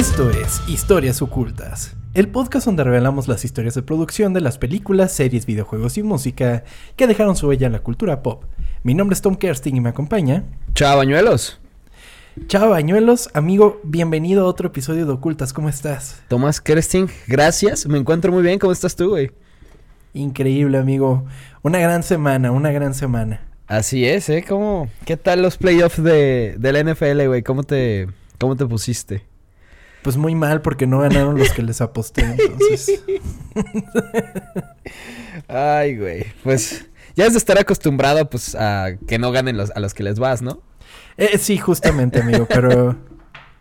Esto es Historias Ocultas, el podcast donde revelamos las historias de producción de las películas, series, videojuegos y música que dejaron su huella en la cultura pop. Mi nombre es Tom Kersting y me acompaña. Chao, bañuelos. Chao, bañuelos. Amigo, bienvenido a otro episodio de Ocultas. ¿Cómo estás? Tomás Kersting, gracias. Me encuentro muy bien. ¿Cómo estás tú, güey? Increíble, amigo. Una gran semana, una gran semana. Así es, ¿eh? ¿Cómo, ¿Qué tal los playoffs de, de la NFL, güey? ¿Cómo te, ¿Cómo te pusiste? Pues muy mal porque no ganaron los que les aposté, entonces. Ay, güey. Pues ya es de estar acostumbrado, pues, a que no ganen los, a los que les vas, ¿no? Eh, sí, justamente, amigo, pero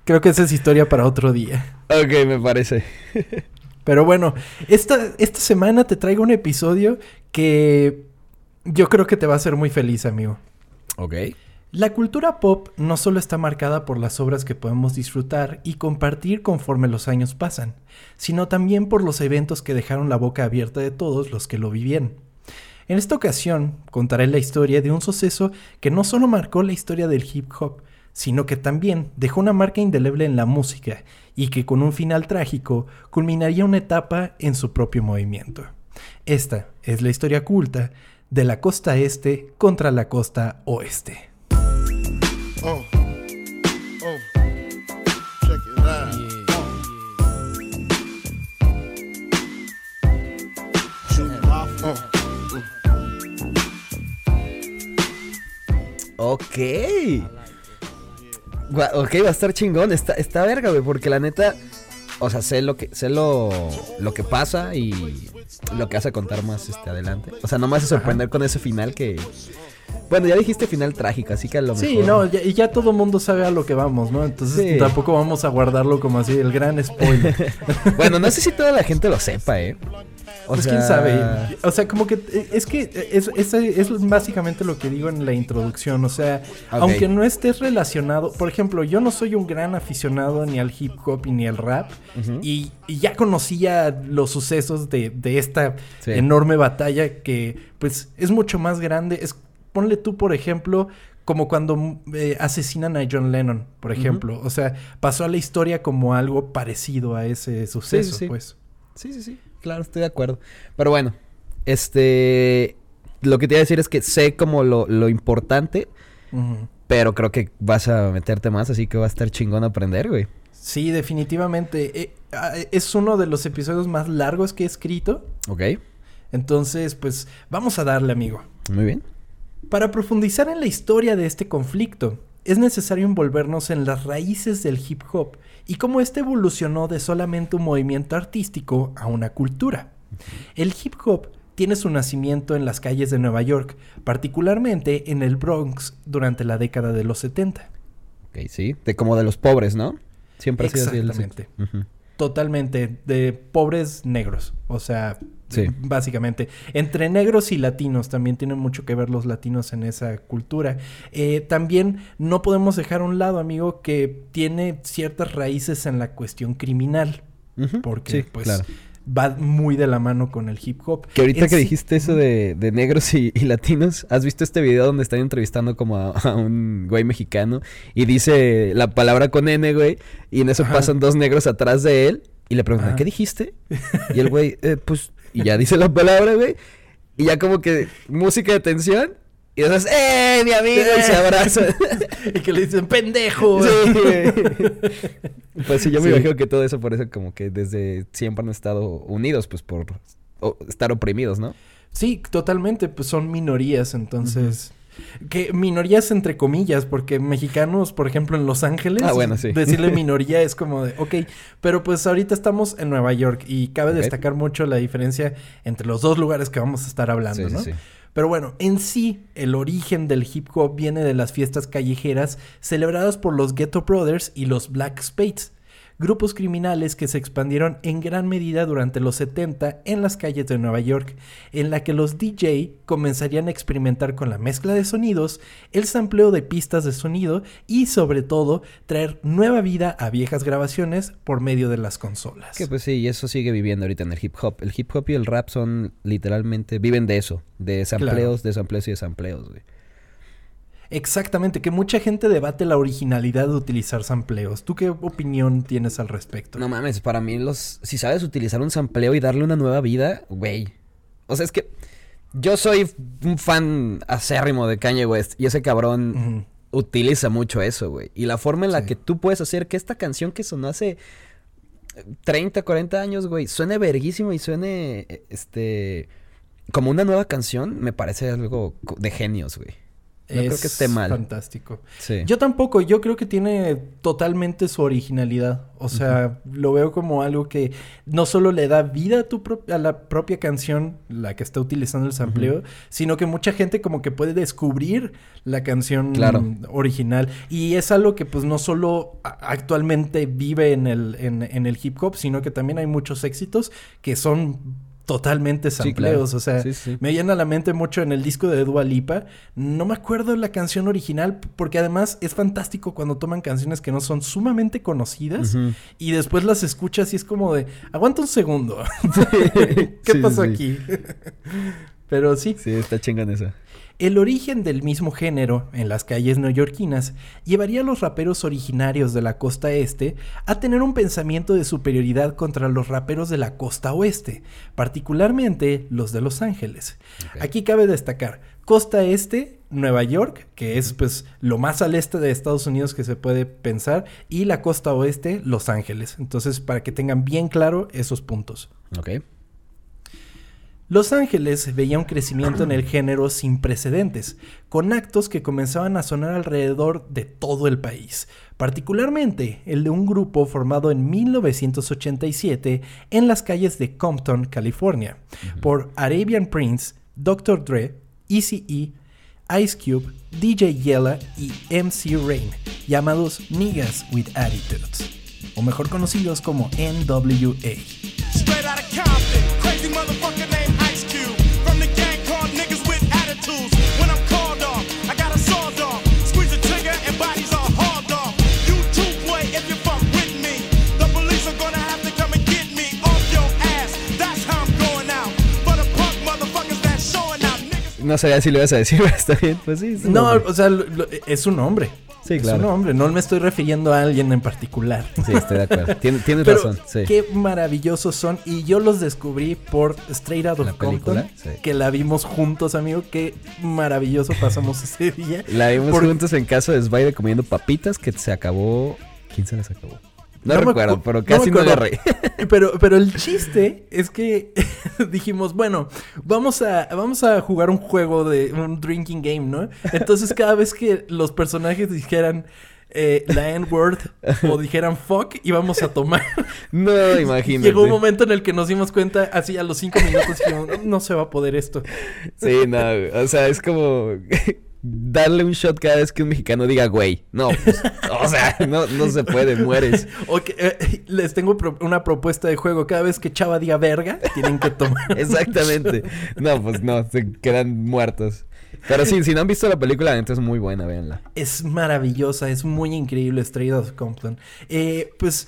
creo que esa es historia para otro día. Ok, me parece. Pero bueno, esta, esta semana te traigo un episodio que yo creo que te va a hacer muy feliz, amigo. Ok. La cultura pop no solo está marcada por las obras que podemos disfrutar y compartir conforme los años pasan, sino también por los eventos que dejaron la boca abierta de todos los que lo vivían. En esta ocasión contaré la historia de un suceso que no solo marcó la historia del hip hop, sino que también dejó una marca indeleble en la música y que con un final trágico culminaría una etapa en su propio movimiento. Esta es la historia oculta de la costa este contra la costa oeste. Oh, oh, check it out. Ok. Ok, va a estar chingón. Está, está verga, güey, porque la neta. O sea, sé lo que, sé lo, lo que pasa y lo que hace contar más este adelante. O sea, no me hace sorprender con ese final que bueno, ya dijiste final trágico, así que a lo mejor. Sí, no, y ya todo mundo sabe a lo que vamos, ¿no? Entonces tampoco vamos a guardarlo como así, el gran spoiler. bueno, no sé si toda la gente lo sepa, ¿eh? O pues quién sabe. O sea, como que eh, es que es, es, básicamente lo que digo en la introducción. O sea, aunque no estés relacionado, por ejemplo, yo no soy un gran aficionado ni al hip hop ni al rap. y, ya conocía los sucesos de, esta enorme batalla que pues es mucho más grande. Es ponle tú, por ejemplo, como cuando eh, asesinan a John Lennon, por ejemplo. O sea, pasó a la historia como algo parecido a ese suceso, sí, sí, pues. Sí, sí, sí. Claro, estoy de acuerdo. Pero bueno, este. Lo que te iba a decir es que sé como lo, importante, pero creo que vas a meterte más, así que va a estar chingón aprender, güey. Sí, definitivamente. Eh, ah, es uno de los episodios más largos que he escrito. Ok. Entonces, pues, vamos a darle, amigo. Muy bien. Para profundizar en la historia de este conflicto, es necesario envolvernos en las raíces del hip hop y cómo éste evolucionó de solamente un movimiento artístico a una cultura. El hip hop tiene su nacimiento en las calles de Nueva York, particularmente en el Bronx durante la década de los 70. Ok, sí, de como de los pobres, ¿no? Siempre ha sido así. Exactamente. Totalmente, de pobres negros, o sea, Sí. Básicamente. Entre negros y latinos también tienen mucho que ver los latinos en esa cultura. Eh, también no podemos dejar a un lado, amigo, que tiene ciertas raíces en la cuestión criminal. Porque, pues. Va muy de la mano con el hip hop. Que ahorita que dijiste eso de, negros y, latinos, ¿has visto este video donde están entrevistando como a, un güey mexicano y dice la palabra con N, güey, y en eso pasan dos negros atrás de él y le preguntan, ¿qué dijiste? Y el güey, eh, pues y ya dice la palabra, güey. Y ya como que música de tensión. Y entonces, ¡eh, mi amigo! Y se abraza. y que le dicen, ¡pendejo! Sí, Pues sí, yo me imagino que todo eso por eso como que desde siempre han estado unidos, pues por estar oprimidos, ¿no? Sí, totalmente. Pues son minorías, entonces... Que minorías entre comillas, porque mexicanos, por ejemplo, en Los Ángeles, ah, bueno, sí. decirle minoría es como de, ok, pero pues ahorita estamos en Nueva York y cabe destacar mucho la diferencia entre los dos lugares que vamos a estar hablando, ¿no? Pero bueno, en sí, el origen del hip hop viene de las fiestas callejeras celebradas por los Ghetto Brothers y los Black Spades grupos criminales que se expandieron en gran medida durante los 70 en las calles de Nueva York, en la que los DJ comenzarían a experimentar con la mezcla de sonidos, el sampleo de pistas de sonido y sobre todo traer nueva vida a viejas grabaciones por medio de las consolas. Que pues sí, eso sigue viviendo ahorita en el hip hop. El hip hop y el rap son literalmente, viven de eso, de sampleos, de sampleos y de sampleos, güey. Exactamente, que mucha gente debate la originalidad de utilizar sampleos. ¿Tú qué opinión tienes al respecto? No mames, para mí los... Si sabes utilizar un sampleo y darle una nueva vida, güey. O sea, es que yo soy un fan acérrimo de Kanye West y ese cabrón utiliza mucho eso, güey. Y la forma en la que tú puedes hacer que esta canción que sonó hace 30, 40 años, güey, suene verguísimo y suene, este, como una nueva canción, me parece algo de genios, güey. No creo que esté mal. Fantástico. Yo tampoco, yo creo que tiene totalmente su originalidad. O sea, lo veo como algo que no solo le da vida a, tu a la propia canción, la que está utilizando el sampleo, sino que mucha gente como que puede descubrir la canción original. Y es algo que pues no solo actualmente vive en el, en el hip hop, sino que también hay muchos éxitos que son totalmente sampleos. O sea, me llena la mente mucho en el disco de Dua Lipa. No me acuerdo la canción original, porque además es fantástico cuando toman canciones que no son sumamente conocidas y después las escuchas y es como de, aguanta un segundo. ¿Qué pasó aquí? Pero sí. Sí, está chingando esa. El origen del mismo género en las calles neoyorquinas llevaría a los raperos originarios de la costa este a tener un pensamiento de superioridad contra los raperos de la costa oeste, particularmente los de Los Ángeles. Aquí cabe destacar, costa este, Nueva York, que es pues lo más al este de Estados Unidos que se puede pensar, y la costa oeste, Los Ángeles. Entonces, para que tengan bien claro esos puntos. Ok. Los Ángeles veía un crecimiento en el género sin precedentes, con actos que comenzaban a sonar alrededor de todo el país, particularmente el de un grupo formado en 1987 en las calles de Compton, California, por Arabian Prince, Dr. Dre, Eazy-E, Ice Cube, DJ Yella y MC Rain, llamados Niggas with Attitudes, o mejor conocidos como NWA. No sabía si lo ibas a decir, pero está bien. Pues sí. No, o sea, es un nombre. Sí, claro. Es un nombre. No me estoy refiriendo a alguien en particular. Sí, estoy de acuerdo. tienes razón. Sí. Qué maravillosos son. Y yo los descubrí por Straight Out of Compton. Que la vimos juntos, amigo. Qué maravilloso pasamos ese día. La vimos juntos en casa de Spider comiendo papitas que se acabó. ¿Quién se las acabó? No, recuerdo, pero casi no, agarré. Pero, pero el chiste es que dijimos, bueno, vamos a, vamos a jugar un juego de un drinking game, ¿no? Entonces cada vez que los personajes dijeran eh, la N-word o dijeran fuck, íbamos a tomar. No, imagínate. Llegó un momento en el que nos dimos cuenta, así a los cinco minutos, dijimos, no se va a poder esto. Sí, no, o sea, es como darle un shot cada vez que un mexicano diga güey. No, pues, o sea, no, se puede, mueres. Eh, les tengo una propuesta de juego. Cada vez que Chava diga verga, tienen que tomar. Exactamente. No, pues no, se quedan muertos. Pero sí, si no han visto la película, entonces es muy buena, véanla. Es maravillosa, es muy increíble, Straight of Compton. Eh, pues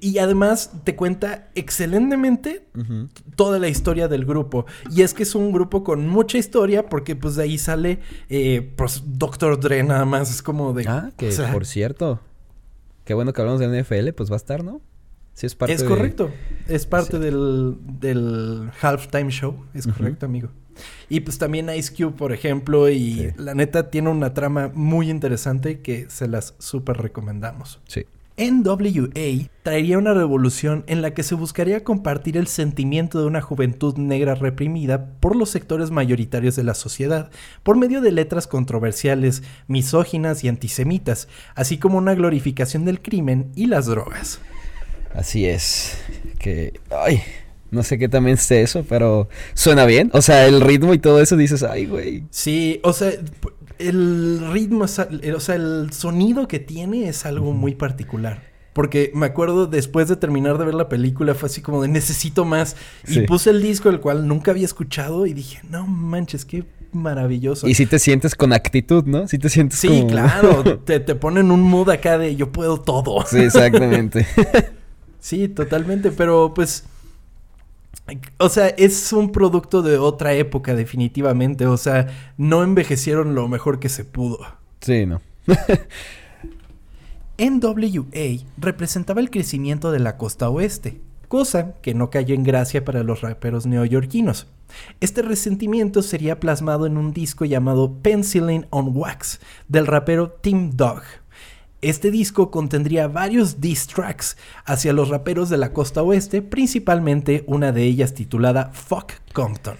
y además te cuenta excelentemente toda la historia del grupo. Y es que es un grupo con mucha historia porque pues de ahí sale eh, pues, Doctor Dre nada más. Es como de... Ah, que por cierto. Qué bueno que hablamos de NFL, pues va a estar, ¿no? Sí, es parte Es correcto. Es parte del, del halftime show. Es correcto, amigo. Y pues también Ice Cube, por ejemplo. Y la neta tiene una trama muy interesante que se las súper recomendamos. Sí. NWA traería una revolución en la que se buscaría compartir el sentimiento de una juventud negra reprimida por los sectores mayoritarios de la sociedad, por medio de letras controversiales, misóginas y antisemitas, así como una glorificación del crimen y las drogas. Así es. Que. Ay. No sé qué también esté eso, pero suena bien. O sea, el ritmo y todo eso dices, ay, güey. Sí, o sea, el ritmo, o sea, el sonido que tiene es algo muy particular. Porque me acuerdo después de terminar de ver la película fue así como de necesito más. Y puse el disco el cual nunca había escuchado y dije, no manches, qué maravilloso. Y si te sientes con actitud, ¿no? Si te sientes Sí, claro. te, te ponen un mood acá de yo puedo todo. Sí, exactamente. sí, totalmente. Pero pues o sea, es un producto de otra época, definitivamente. O sea, no envejecieron lo mejor que se pudo. Sí, no. NWA representaba el crecimiento de la costa oeste, cosa que no cayó en gracia para los raperos neoyorquinos. Este resentimiento sería plasmado en un disco llamado Penicillin on Wax del rapero Tim Dog. Este disco contendría varios diss tracks hacia los raperos de la costa oeste, principalmente una de ellas titulada Fuck Compton.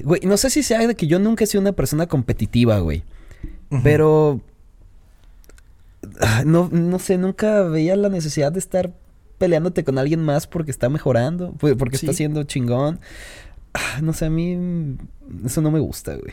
Güey, no sé si sea de que yo nunca he sido una persona competitiva, güey. Pero. Ah, no, no sé, nunca veía la necesidad de estar peleándote con alguien más porque está mejorando, porque está siendo chingón. Ah, no sé, a mí eso no me gusta, güey.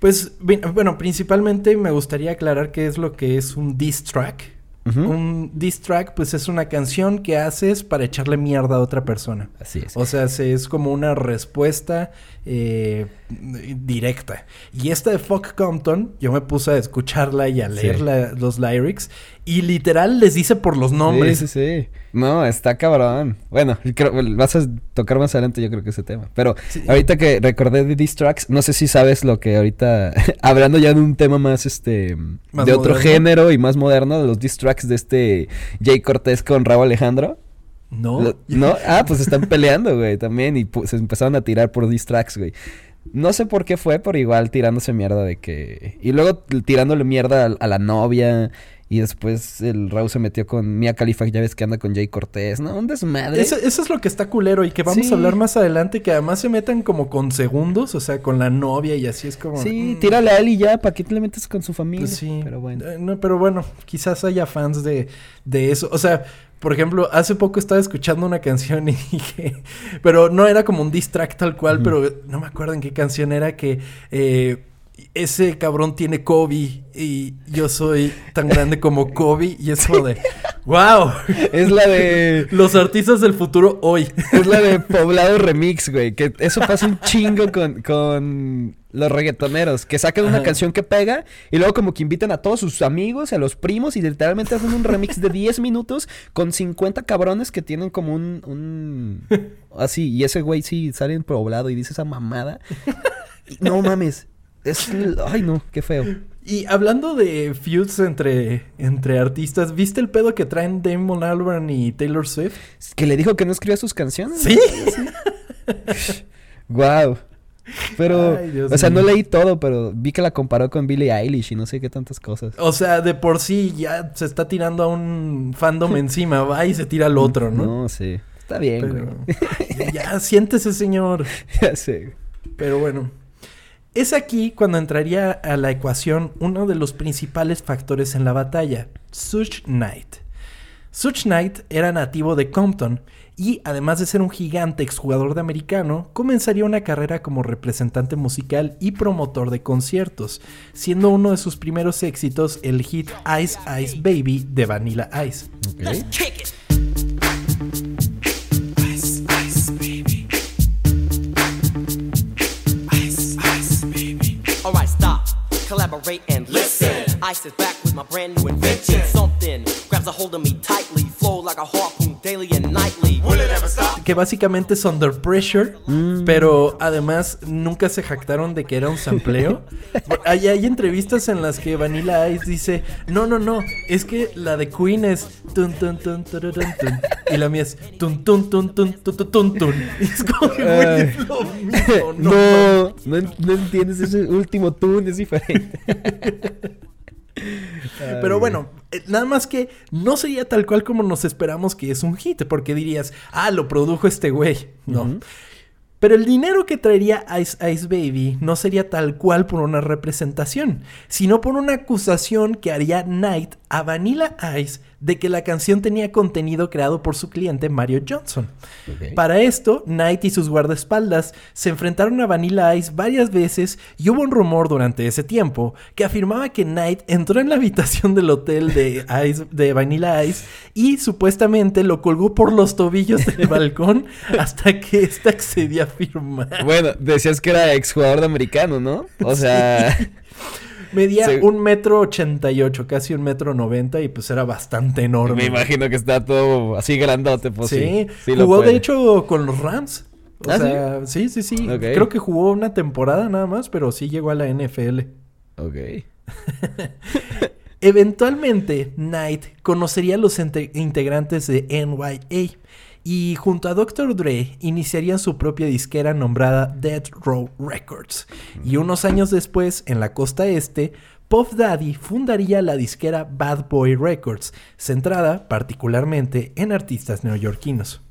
Pues, bueno, principalmente me gustaría aclarar qué es lo que es un diss track. Un diss track, pues es una canción que haces para echarle mierda a otra persona. Así es. O sea, es como una respuesta eh, directa. Y esta de Fuck Compton, yo me puse a escucharla y a leer los lyrics. Y literal les dice por los nombres. Sí, sí, sí. No, está cabrón. Bueno, vas a tocar más adelante yo creo que ese tema. Pero ahorita que recordé de Diss Tracks, no sé si sabes lo que ahorita... hablando ya de un tema más, este... de otro género y más moderno, de los Diss Tracks de este Jay Cortés con Raúl Alejandro. No. ¿No? Ah, pues están peleando, güey, también. Y se empezaron a tirar por diss tracks, güey. No sé por qué fue, pero igual tirándose mierda de que... Y luego tirándole mierda a, la novia. Y después el Raúl se metió con Mia Khalifa, ya ves que anda con Jay Cortés, ¿no? Un desmadre. Eso, es lo que está culero y que vamos a hablar más adelante, que además se metan como con segundos, o sea, con la novia y así es como... Sí, mm. tírale a él y ya, ¿para qué te le metes con su familia? Pues sí, pero bueno. Eh, no, pero bueno, quizás haya fans de, de eso. O sea, por ejemplo, hace poco estaba escuchando una canción y dije, pero no era como un diss track tal cual, pero no me acuerdo en qué canción era que eh, ese cabrón tiene Kobe y yo soy tan grande como Kobe y es como de, wow. Es la de los artistas del futuro hoy. Es la de Poblado Remix, güey, que eso pasa un chingo con, con los reggaetoneros, que sacan una canción que pega y luego como que invitan a todos sus amigos, a los primos y literalmente hacen un remix de 10 minutos con 50 cabrones que tienen como un... un... Así, y ese güey sí sale en poblado y dice esa mamada. no mames, es... Ay no, qué feo. Y hablando de feuds entre, entre artistas, ¿viste el pedo que traen Damon Albarn y Taylor Swift? Que le dijo que no escribía sus canciones. Sí. Wow. Pero, o sea, no leí todo, pero vi que la comparó con Billie Eilish y no sé qué tantas cosas. O sea, de por sí ya se está tirando a un fandom encima, va y se tira al otro, ¿no? No, sí. Está bien, güey. Ya, siéntese, señor. ya sé. Pero bueno. Es aquí cuando entraría a la ecuación uno de los principales factores en la batalla, Such Knight. Such Knight era nativo de Compton y además de ser un gigante exjugador de americano, comenzaría una carrera como representante musical y promotor de conciertos, siendo uno de sus primeros éxitos el hit Ice Ice Baby de Vanilla Ice. collaborate and listen. Ice is back with my brand new invention. Something grabs a hold of me tightly, flow like a harpoon daily Que básicamente es Under Pressure, mm. pero además nunca se jactaron de que era un sampleo. hay, hay entrevistas en las que Vanilla Ice dice, no, no, no, es que la de Queen es tun tun tun tun tun, y la mía es tun tun tun tun tun tun tun, tun. Y es como que es lo mismo. No, no, no entiendes ese último tun, es diferente. Pero bueno, nada más que no sería tal cual como nos esperamos que es un hit, porque dirías, ah, lo produjo este güey. No. Pero el dinero que traería Ice Ice Baby no sería tal cual por una representación, sino por una acusación que haría Knight a Vanilla Ice de que la canción tenía contenido creado por su cliente Mario Johnson. Para esto, Knight y sus guardaespaldas se enfrentaron a Vanilla Ice varias veces y hubo un rumor durante ese tiempo que afirmaba que Knight entró en la habitación del hotel de, Ice, de Vanilla Ice y supuestamente lo colgó por los tobillos del balcón hasta que ésta accedía a firmar. Bueno, decías que era exjugador de americano, ¿no? O sea... Medía un metro ochenta y ocho, casi un metro noventa y pues era bastante enorme. Me imagino que está todo así grandote, pues sí. jugó de hecho con los Rams. O ¿Ah, sea, sí, sí, sí. Creo que jugó una temporada nada más, pero sí llegó a la NFL. Ok. Eventualmente, Knight conocería a los integrantes de NYA y junto a Dr. Dre iniciarían su propia disquera nombrada Dead Row Records. Y unos años después, en la costa este, Puff Daddy fundaría la disquera Bad Boy Records, centrada particularmente en artistas neoyorquinos.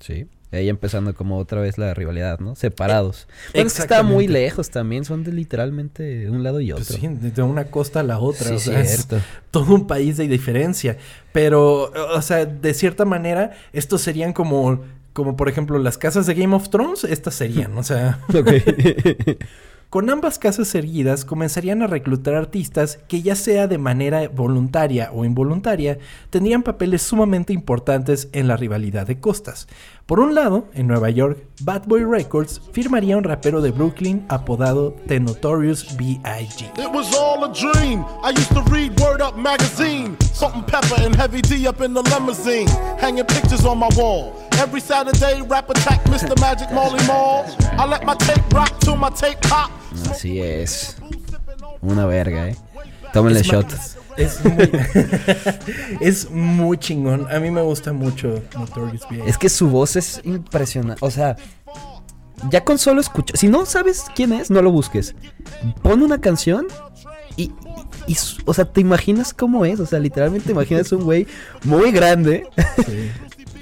Sí. Ahí empezando como otra vez la rivalidad, ¿no? Separados. Bueno, es que está muy lejos también, son de literalmente un lado y pues otro. sí, de una costa a la otra. Sí, o sea, cierto. Es todo un país de diferencia. Pero, o sea, de cierta manera, estos serían como, como por ejemplo, las casas de Game of Thrones, estas serían, o sea. Con ambas casas erguidas comenzarían a reclutar artistas que ya sea de manera voluntaria o involuntaria, tendrían papeles sumamente importantes en la rivalidad de costas. Por un lado, en Nueva York, Bad Boy Records firmaría un rapero de Brooklyn apodado The Notorious B.I.G. It was all a dream. I used to read Word Up magazine. Salt and pepper and heavy D up in the limousine. Hanging pictures on my wall. Every Saturday, rap attack Mr. Magic Molly Mall. I let my tape rock till my tape pop. Así es. Una verga, eh. Tómenle shot. Es muy, es muy chingón. A mí me gusta mucho Notorious B.I.G. Es que su voz es impresionante. O sea, ya con solo escuchar. Si no sabes quién es, no lo busques. Pon una canción y, y, o sea, te imaginas cómo es. O sea, literalmente te imaginas un güey muy grande.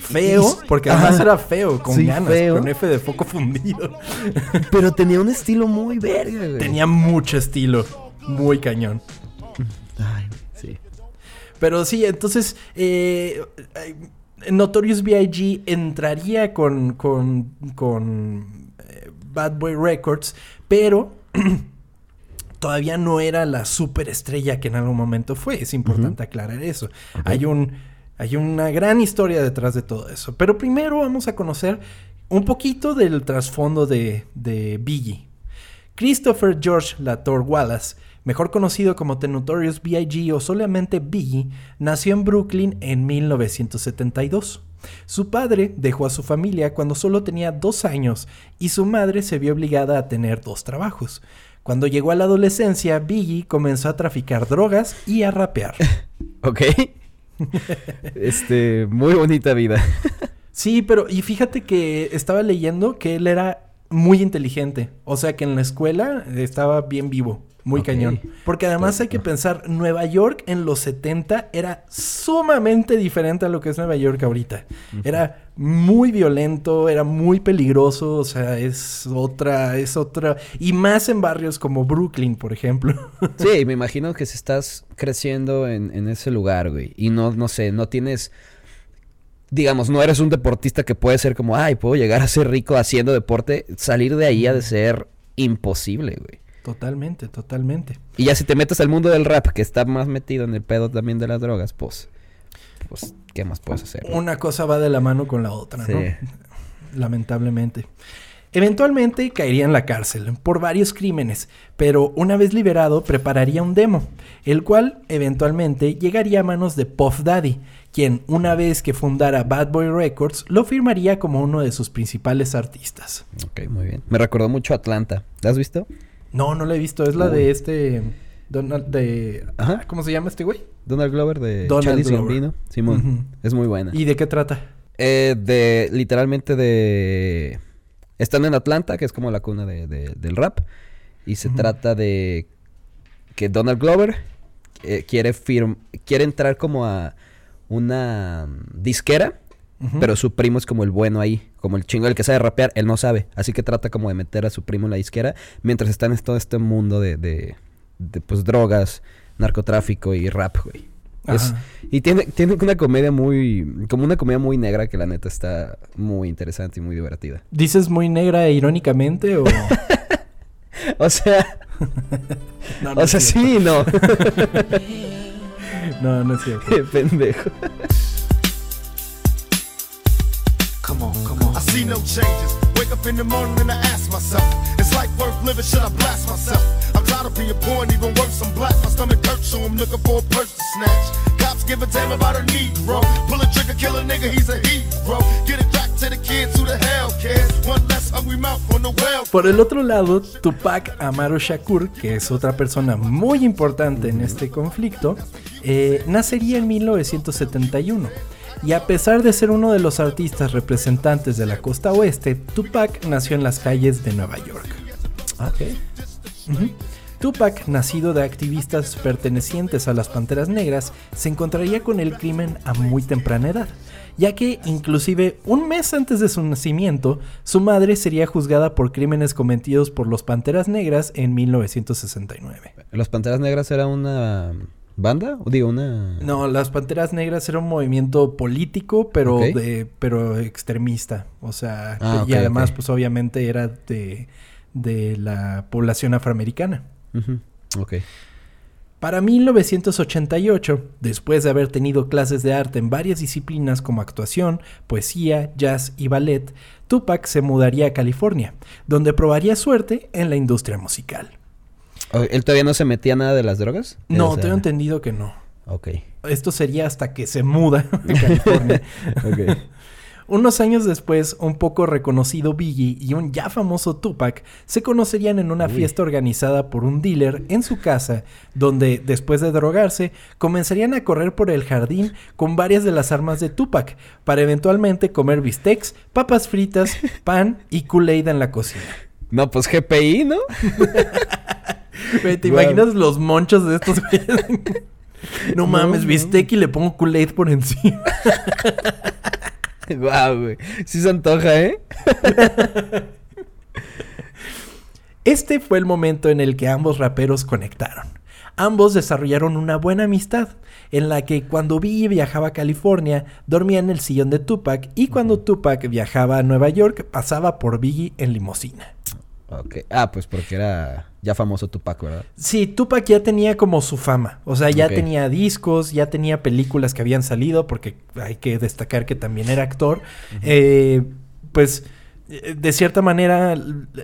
Feo, porque además era feo, con ganas, con F de foco fundido. Pero tenía un estilo muy verga, güey. Tenía mucho estilo, muy cañón. Pero sí, entonces, eh, Notorious B.I.G. entraría con, con, con eh, Bad Boy Records, pero todavía no era la superestrella que en algún momento fue. Es importante aclarar eso. Hay un... Hay una gran historia detrás de todo eso. Pero primero vamos a conocer un poquito del trasfondo de, de Biggie. Christopher George Lator Wallace mejor conocido como The Notorious B.I.G. o solamente Biggie, nació en Brooklyn en 1972. Su padre dejó a su familia cuando solo tenía dos años y su madre se vio obligada a tener dos trabajos. Cuando llegó a la adolescencia, Biggie comenzó a traficar drogas y a rapear. ok. este, muy bonita vida. sí, pero y fíjate que estaba leyendo que él era muy inteligente. O sea que en la escuela estaba bien vivo. Muy cañón. Porque además hay que pensar, Nueva York en los 70 era sumamente diferente a lo que es Nueva York ahorita. Era muy violento, era muy peligroso, o sea, es otra, es otra. Y más en barrios como Brooklyn, por ejemplo. sí, me imagino que si estás creciendo en, en ese lugar, güey, y no, no sé, no tienes digamos, no eres un deportista que puede ser como, ay, puedo llegar a ser rico haciendo deporte, salir de ahí ha de ser imposible, güey. Totalmente, totalmente. Y ya si te metes al mundo del rap, que está más metido en el pedo también de las drogas, pues, pues, ¿qué más puedes hacer? Una cosa va de la mano con la otra, ¿no? Lamentablemente. Eventualmente caería en la cárcel por varios crímenes, pero una vez liberado prepararía un demo, el cual eventualmente llegaría a manos de Puff Daddy, quien una vez que fundara Bad Boy Records lo firmaría como uno de sus principales artistas. Ok, muy bien. Me recordó mucho Atlanta. ¿La has visto? No, no la he visto. Es la de este. Donald de. Ajá. ¿Cómo se llama este güey? Donald Glover de Donald Glover. Simón. Es muy buena. ¿Y de qué trata? Eh, de. Literalmente de. Están en Atlanta, que es como la cuna de, del rap. Y se trata de. Que Donald Glover eh, quiere firm quiere entrar como a una disquera pero su primo es como el bueno ahí, como el chingo, el que sabe rapear, él no sabe. Así que trata como de meter a su primo en la disquera mientras están en todo este mundo de, de, pues drogas, narcotráfico y rap, güey. y tiene, tiene una comedia muy, como una comedia muy negra que la neta está muy interesante y muy divertida. ¿Dices muy negra e irónicamente o...? o sea... o sea, sí no. no, no es cierto. Qué pendejo. Come on, come on. I see no changes. Wake up in the morning and I ask myself, is life worth living? Should I blast myself? I'm tired of being poor and even worse, I'm black. My stomach hurts, so I'm looking for a purse to snatch. Cops give a damn about a Negro. Pull a trigger, kill a nigga, he's a hero. Get it back to the kids who the hell cares. One less hungry mouth on the well. Por el otro lado, Tupac Amaru Shakur, que es otra persona muy importante en este conflicto, eh, nacería en 1971. Y a pesar de ser uno de los artistas representantes de la costa oeste, Tupac nació en las calles de Nueva York. Ujú. Tupac, nacido de activistas pertenecientes a las Panteras Negras, se encontraría con el crimen a muy temprana edad, ya que inclusive un mes antes de su nacimiento, su madre sería juzgada por crímenes cometidos por los Panteras Negras en 1969. ¿Los Panteras Negras era una banda? O digo, una... No, las Panteras Negras era un movimiento político, pero de, pero extremista. O sea, Ah, y además, pues obviamente era de, de la población afroamericana. Ujú, Ok. Para 1988, después de haber tenido clases de arte en varias disciplinas como actuación, poesía, jazz y ballet, Tupac se mudaría a California, donde probaría suerte en la industria musical. ¿Él todavía no se metía nada de las drogas? No, O sea, tengo entendido que no. Ok. Esto sería hasta que se muda a California. Ok. Unos años después, un poco reconocido Biggie y un ya famoso Tupac se conocerían en una Uy. fiesta organizada por un dealer en su casa, donde, después de drogarse, comenzarían a correr por el jardín con varias de las armas de Tupac, para eventualmente comer bistecs, papas fritas, pan y Kool-Aid en la cocina. No, pues GPI, ¿no? Güey, ¿Te imaginas los monchos de estos güeyes? No mames, no. bistec y le pongo Kool-Aid por encima. Guau, güey. Sí se antoja, ¿eh? Este fue el momento en el que ambos raperos conectaron. Ambos desarrollaron una buena amistad, en la que cuando Biggie viajaba a California, dormía en el sillón de Tupac y cuando Tupac viajaba a Nueva York, pasaba por Biggie en limusina. Ok. Ah, pues porque era ya famoso Tupac, ¿verdad? Sí, Tupac ya tenía como su fama, o sea, ya tenía discos, ya tenía películas que habían salido, porque hay que destacar que también era actor. Eh, pues, de cierta manera,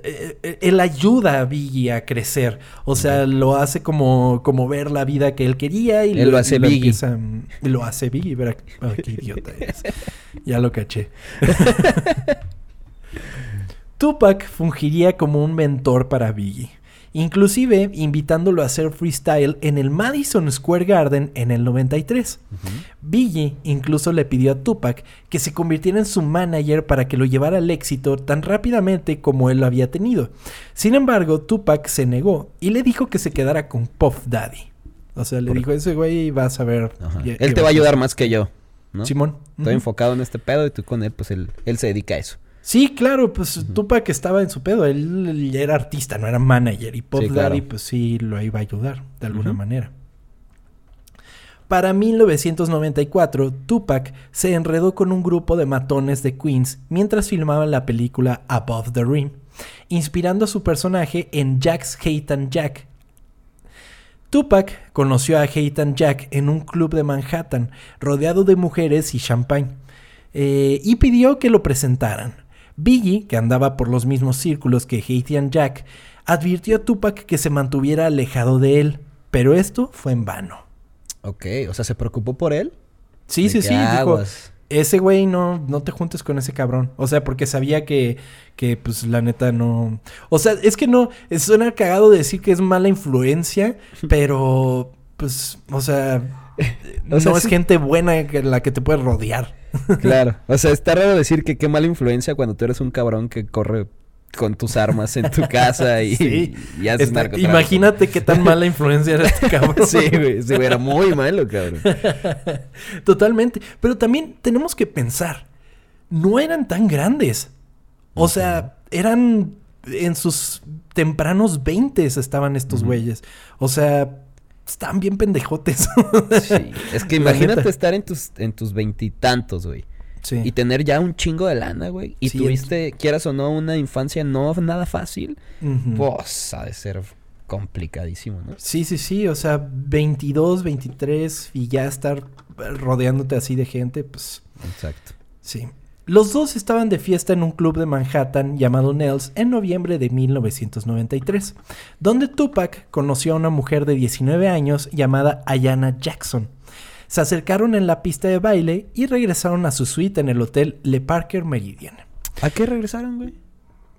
eh, él ayuda a Biggie a crecer, o sea, lo hace como, como ver la vida que él quería y Él lo hace Biggie. empieza, mm, lo hace Biggie, verá, ah, qué idiota es. Ya lo caché. Tupac fungiría como un mentor para Biggie, inclusive invitándolo a hacer freestyle en el Madison Square Garden en el 93. Biggie incluso le pidió a Tupac que se convirtiera en su manager para que lo llevara al éxito tan rápidamente como él lo había tenido. Sin embargo, Tupac se negó y le dijo que se quedara con Puff Daddy. O sea, le Por- dijo, ese güey va a qué- Él qué te va a hacer". ayudar más que yo, ¿no? Simón. Estoy enfocado en este pedo y tú con él, pues él, él se dedica a eso. Sí, claro, pues Tupac estaba en su pedo. Él era artista, no era manager. Y Puff Sí, claro. Daddy, pues sí, lo iba a ayudar de alguna manera. Para 1994, Tupac se enredó con un grupo de matones de Queens mientras filmaban la película Above the Rim, inspirando a su personaje en Jack's Haten Jack. Tupac conoció a Haten Jack en un club de Manhattan, rodeado de mujeres y champán, eh, y pidió que lo presentaran. Biggie, que andaba por los mismos círculos que Haitian Jack, advirtió a Tupac que se mantuviera alejado de él, pero esto fue en vano. Ok, o sea, ¿se preocupó por él? Sí, sí, sí, dijo, ese güey no, no te juntes con ese cabrón. O sea, porque sabía que, que, pues, la neta no... O sea, es que no, es- suena cagado decir que es mala influencia, pero, pues, o sea, O sea, no es sí. gente buena que- la que te puede rodear. Claro. O sea, está raro decir que qué mala influencia cuando tú eres un cabrón que corre con tus armas en tu casa y, Sí. y haces Está- narcotráfico. imagínate qué tan mala influencia era este cabrón. Sí, güey. Sí. Era muy malo, cabrón. Totalmente. Pero también tenemos que pensar, no eran tan grandes. O sea, eran en sus tempranos 20 estaban estos güeyes. O sea, están bien pendejotes. Sí. Es que imagínate estar en tus en tus veintitantos, güey. Sí. Y tener ya un chingo de lana, güey. Y Sí, tuviste, quieras o no, una infancia no nada fácil. Ujú. Pues ha de ser complicadísimo, ¿no? Sí, sí, sí. O sea, 22, 23 y ya estar rodeándote así de gente, pues Exacto. Sí. Los dos estaban de fiesta en un club de Manhattan llamado Nels en noviembre de 1993, donde Tupac conoció a una mujer de 19 años llamada Ayana Jackson. Se acercaron en la pista de baile y regresaron a su suite en el hotel Le Parker Meridian. ¿A qué regresaron, güey?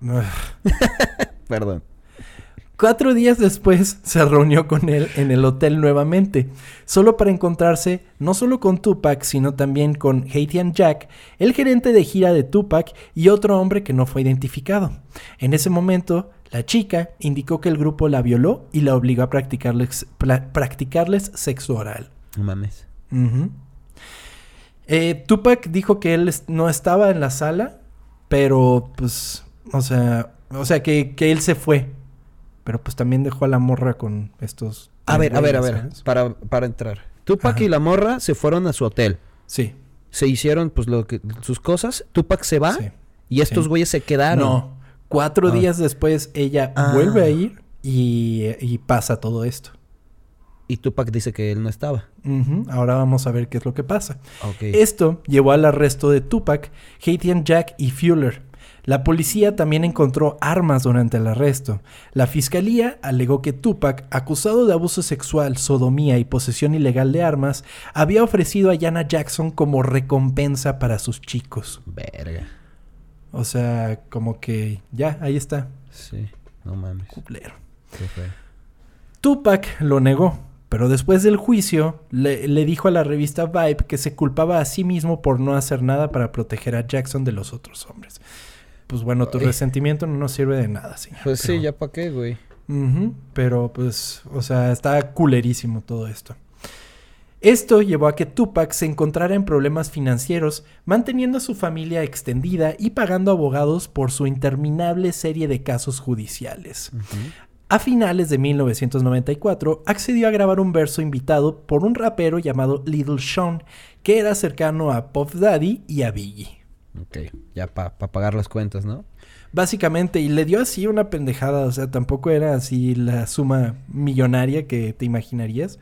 Perdón. Cuatro días después se reunió con él en el hotel nuevamente, solo para encontrarse no solo con Tupac, sino también con Haitian Jack, el gerente de gira de Tupac y otro hombre que no fue identificado. En ese momento, la chica indicó que el grupo la violó y la obligó a practicarles, practicarles sexo oral. No mames. Eh, Tupac dijo que él no estaba en la sala, pero pues, o sea, o sea que, que él se fue pero pues también dejó a la morra con estos. A ver, a ver, a ver. Para, para entrar. Tupac y la morra se fueron a su hotel. Sí. Se hicieron pues lo que, sus cosas. Tupac se va. Y estos güeyes se quedaron. No. Cuatro ah. días después ella ah. vuelve a ir y, pasa todo esto. Y Tupac dice que él no estaba. Ahora vamos a ver qué es lo que pasa. Esto llevó al arresto de Tupac, Haitian Jack y Fuller. La policía también encontró armas durante el arresto. La fiscalía alegó que Tupac, acusado de abuso sexual, sodomía y posesión ilegal de armas, había ofrecido a Yana Jackson como recompensa para sus chicos. Verga. O sea, como que ya, ahí está. Sí, no mames. Cuplero. ¿Qué fue? Tupac lo negó, pero después del juicio le, le, dijo a la revista Vibe que se culpaba a sí mismo por no hacer nada para proteger a Jackson de los otros hombres pues bueno, tu resentimiento no nos sirve de nada, señor. Pues sí, ya para qué, güey. pero pues, o sea, está culerísimo todo esto. Esto llevó a que Tupac se encontrara en problemas financieros, manteniendo a su familia extendida y pagando abogados por su interminable serie de casos judiciales. A finales de 1994, accedió a grabar un verso invitado por un rapero llamado Little Sean, que era cercano a Puff Daddy y a Biggie. Ok, ya para pagar las cuentas, ¿no? Básicamente, y le dio así una pendejada, o sea, tampoco era así la suma millonaria que te imaginarías,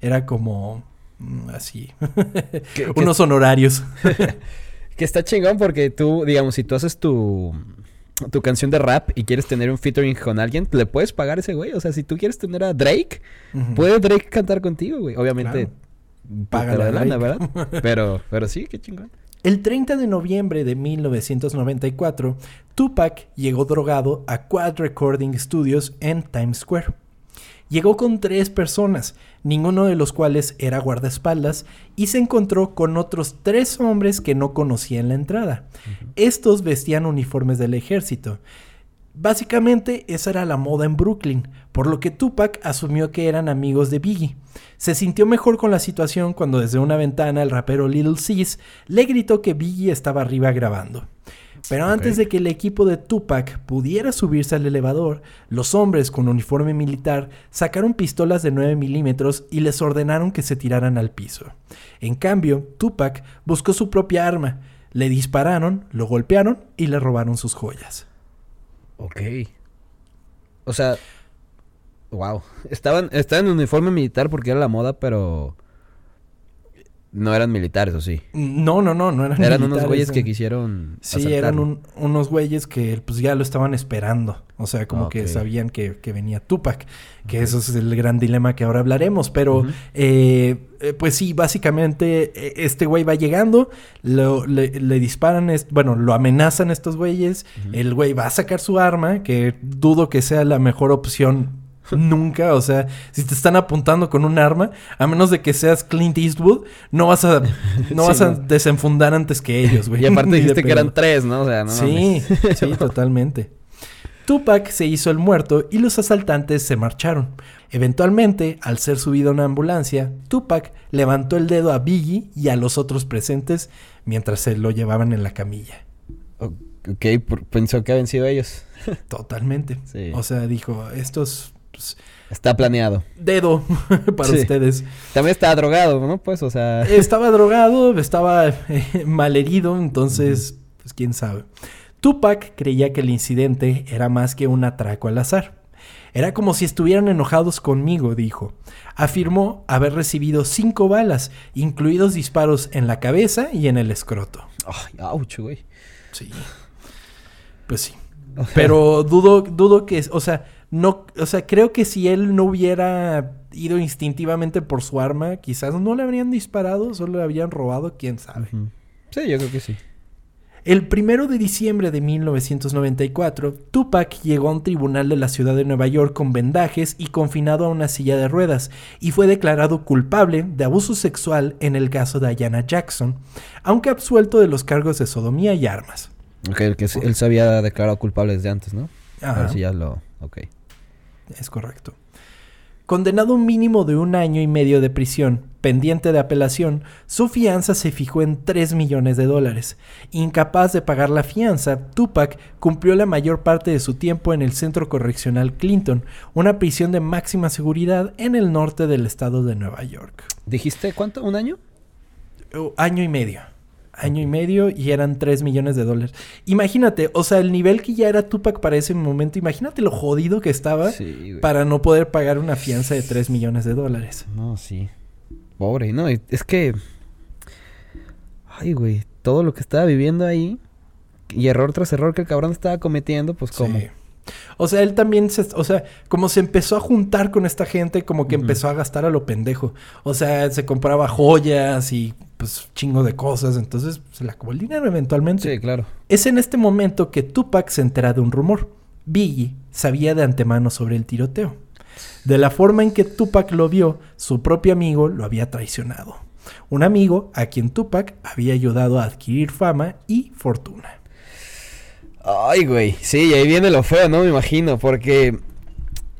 era como mm, así, unos honorarios. que está chingón porque tú, digamos, si tú haces tu, tu canción de rap y quieres tener un featuring con alguien, le puedes pagar a ese güey. O sea, si tú quieres tener a Drake, puede Drake cantar contigo, güey. Obviamente, paga la lana, ¿verdad? pero, pero sí, qué chingón. El 30 de noviembre de 1994, Tupac llegó drogado a Quad Recording Studios en Times Square. Llegó con tres personas, ninguno de los cuales era guardaespaldas, y se encontró con otros tres hombres que no conocía en la entrada. Estos vestían uniformes del ejército. Básicamente esa era la moda en Brooklyn, por lo que Tupac asumió que eran amigos de Biggie. Se sintió mejor con la situación cuando desde una ventana el rapero Little Sis le gritó que Biggie estaba arriba grabando. Pero antes de que el equipo de Tupac pudiera subirse al elevador, los hombres con uniforme militar sacaron pistolas de 9 milímetros y les ordenaron que se tiraran al piso. En cambio, Tupac buscó su propia arma, le dispararon, lo golpearon y le robaron sus joyas. Ok. O sea, wow. Estaban, estaban en uniforme militar porque era la moda, pero no eran militares, ¿o sí? No, no, no, no eran, eran unos güeyes que quisieron. Sí, eran unos güeyes que pues ya lo estaban esperando. O sea, como que sabían que, venía Tupac. Que eso es el gran dilema que ahora hablaremos. Pero, eh, eh, pues sí, básicamente e, este güey va llegando, le, disparan, bueno, lo amenazan estos güeyes. El güey va a sacar su arma, que dudo que sea la mejor opción Nunca, o sea, si te están apuntando con un arma, a menos de que seas Clint Eastwood, no vas a, no vas a desenfundar antes que ellos, güey. Y aparte dijiste que eran tres, ¿no? O sea, no Sí, sí, totalmente. Tupac se hizo el muerto y los asaltantes se marcharon. Eventualmente, al ser subido a una ambulancia, Tupac levantó el dedo a Biggie y a los otros presentes mientras se lo llevaban en la camilla. Ok, pensó que habían sido ellos. Totalmente. O sea, dijo, estos pues, está planeado. Dedo para ustedes. También estaba drogado, ¿no? Pues, o sea. Estaba drogado, estaba eh, malherido, entonces, pues quién sabe. Tupac creía que el incidente era más que un atraco al azar. Era como si estuvieran enojados conmigo, dijo. Afirmó haber recibido cinco balas, incluidos disparos en la cabeza y en el escroto. Ay, ouch, güey. Sí. Pues sí. Pero dudo, dudo que, o sea, no, o sea, creo que si él no hubiera ido instintivamente por su arma, quizás no le habrían disparado, solo le habrían robado, quién sabe. Sí, yo creo que sí. El primero de diciembre de 1994, Tupac llegó a un tribunal de la ciudad de Nueva York con vendajes y confinado a una silla de ruedas, y fue declarado culpable de abuso sexual en el caso de Ayana Jackson, aunque absuelto de los cargos de sodomía y armas. Ok, el que él se había declarado culpable desde antes, ¿no? A ver si ya lo... Ok. Es correcto. Condenado a un mínimo de un año y medio de prisión, pendiente de apelación, su fianza se fijó en 3 millones de dólares. Incapaz de pagar la fianza, Tupac cumplió la mayor parte de su tiempo en el Centro Correccional Clinton, una prisión de máxima seguridad en el norte del estado de Nueva York. ¿Dijiste cuánto? ¿Un año? Oh, Año y medio. Año y medio y eran 3 millones de dólares. Imagínate, o sea, el nivel que ya era Tupac para ese momento, imagínate lo jodido que estaba Sí, para no poder pagar una fianza de 3 millones de dólares. No, sí. Pobre, no, es que... Ay, güey, todo lo que estaba viviendo ahí y error tras error que el cabrón estaba cometiendo, pues como... Sí. O sea, él también se, o sea, como se empezó a juntar con esta gente, como que empezó a gastar a lo pendejo. O sea, se compraba joyas y pues chingo de cosas, entonces se le acabó el dinero eventualmente. Sí, claro. Es en este momento que Tupac se entera de un rumor. Biggie sabía de antemano sobre el tiroteo. De la forma en que Tupac lo vio, su propio amigo lo había traicionado. Un amigo a quien Tupac había ayudado a adquirir fama y fortuna. Ay, güey. Sí, y ahí viene lo feo, ¿no? Me imagino, porque...